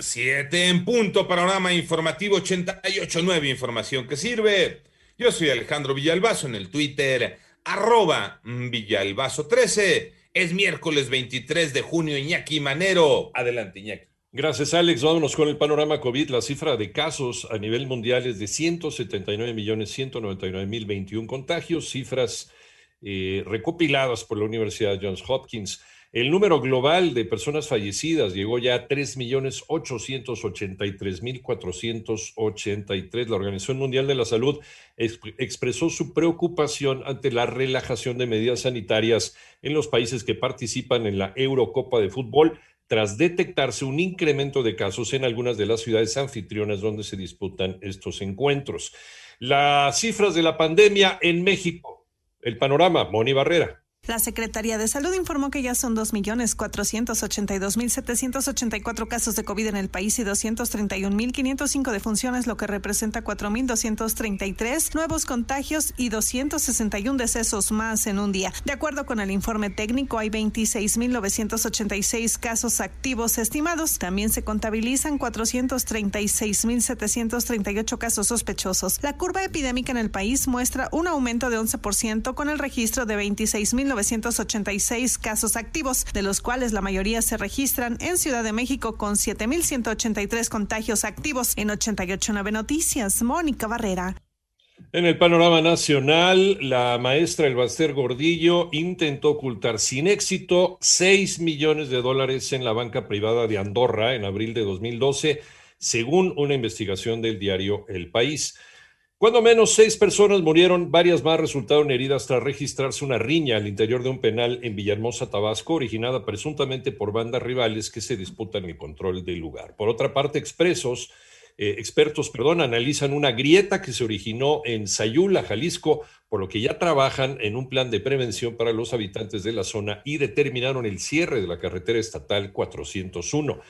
Siete en punto, panorama informativo 88.9, información que sirve. Yo soy Alejandro Villalbazo en el Twitter, arroba Villalbazo13. Es miércoles 23 de junio, Iñaki Manero. Adelante, Iñaki. Gracias, Alex. Vámonos con el panorama COVID. La cifra de casos a nivel mundial es de 179 millones 199 mil 21 contagios, cifras eh, recopiladas por la Universidad Johns Hopkins. El número global de personas fallecidas llegó ya a 3.883.483. La Organización Mundial de la Salud expresó su preocupación ante la relajación de medidas sanitarias en los países que participan en la Eurocopa de Fútbol tras detectarse un incremento de casos en algunas de las ciudades anfitrionas donde se disputan estos encuentros. Las cifras de la pandemia en México. El panorama, Moni Barrera. La Secretaría de Salud informó que ya son 2.482.784 casos de COVID en el país y 231.505 defunciones, lo que representa 4.233 nuevos contagios y 261 decesos más en un día. De acuerdo con el informe técnico, hay 26.986 casos activos estimados. También se contabilizan 436.738 casos sospechosos. La curva epidémica en el país muestra un aumento de 11% con el registro de 26.000 986 casos activos, de los cuales la mayoría se registran en Ciudad de México con 7.183 contagios activos. En 889 Noticias, Mónica Barrera. En el panorama nacional, la maestra Elbaster Gordillo intentó ocultar sin éxito 6 millones de dólares en la banca privada de Andorra en abril de 2012, según una investigación del diario El País. Cuando menos seis personas murieron, varias más resultaron heridas tras registrarse una riña al interior de un penal en Villahermosa, Tabasco, originada presuntamente por bandas rivales que se disputan el control del lugar. Por otra parte, expresos, eh, expertos perdón, analizan una grieta que se originó en Sayula, Jalisco, por lo que ya trabajan en un plan de prevención para los habitantes de la zona y determinaron el cierre de la carretera estatal 401.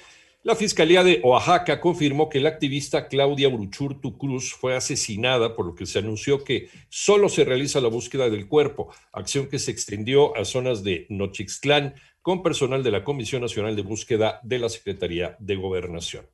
La Fiscalía de Oaxaca confirmó que la activista Claudia Uruchurtu Cruz fue asesinada, por lo que se anunció que solo se realiza la búsqueda del cuerpo, acción que se extendió a zonas de Nochixtlán con personal de la Comisión Nacional de Búsqueda de la Secretaría de Gobernación.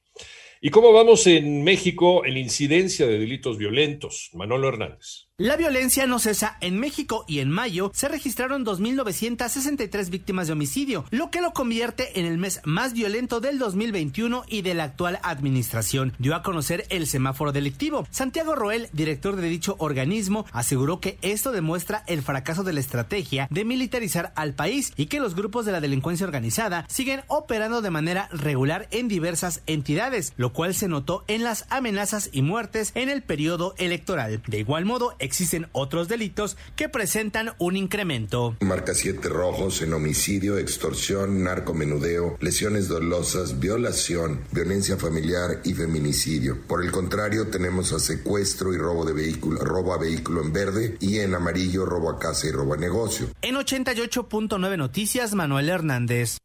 ¿Y cómo vamos en México en incidencia de delitos violentos? Manolo Hernández. La violencia no cesa. En México y en mayo se registraron 2.963 víctimas de homicidio, lo que lo convierte en el mes más violento del 2021 y de la actual administración. Dio a conocer el semáforo delictivo. Santiago Roel, director de dicho organismo, aseguró que esto demuestra el fracaso de la estrategia de militarizar al país y que los grupos de la delincuencia organizada siguen operando de manera regular en diversas entidades, lo cual se notó en las amenazas y muertes en el periodo electoral. De igual modo, existen otros delitos que presentan un incremento. Marca 7 rojos en homicidio, extorsión, narcomenudeo, lesiones dolosas, violación, violencia familiar y feminicidio. Por el contrario, tenemos a secuestro y robo de vehículo, robo a vehículo en verde y en amarillo robo a casa y robo a negocio. En 88.9 Noticias, Manuel Hernández.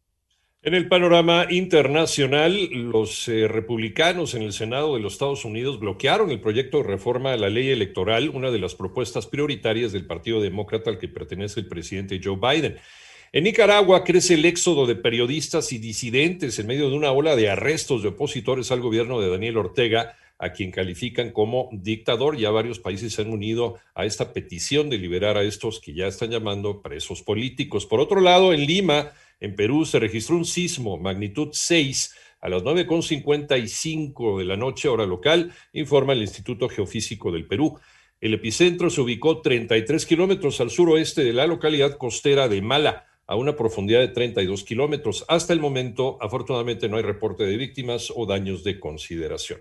En el panorama internacional, los eh, republicanos en el Senado de los Estados Unidos bloquearon el proyecto de reforma a la ley electoral, una de las propuestas prioritarias del Partido Demócrata al que pertenece el presidente Joe Biden. En Nicaragua crece el éxodo de periodistas y disidentes en medio de una ola de arrestos de opositores al gobierno de Daniel Ortega, a quien califican como dictador. Ya varios países se han unido a esta petición de liberar a estos que ya están llamando presos políticos. Por otro lado, en Lima, en Perú se registró un sismo magnitud 6 a las 9.55 de la noche, hora local, informa el Instituto Geofísico del Perú. El epicentro se ubicó 33 kilómetros al suroeste de la localidad costera de Mala, a una profundidad de 32 kilómetros. Hasta el momento, afortunadamente, no hay reporte de víctimas o daños de consideración.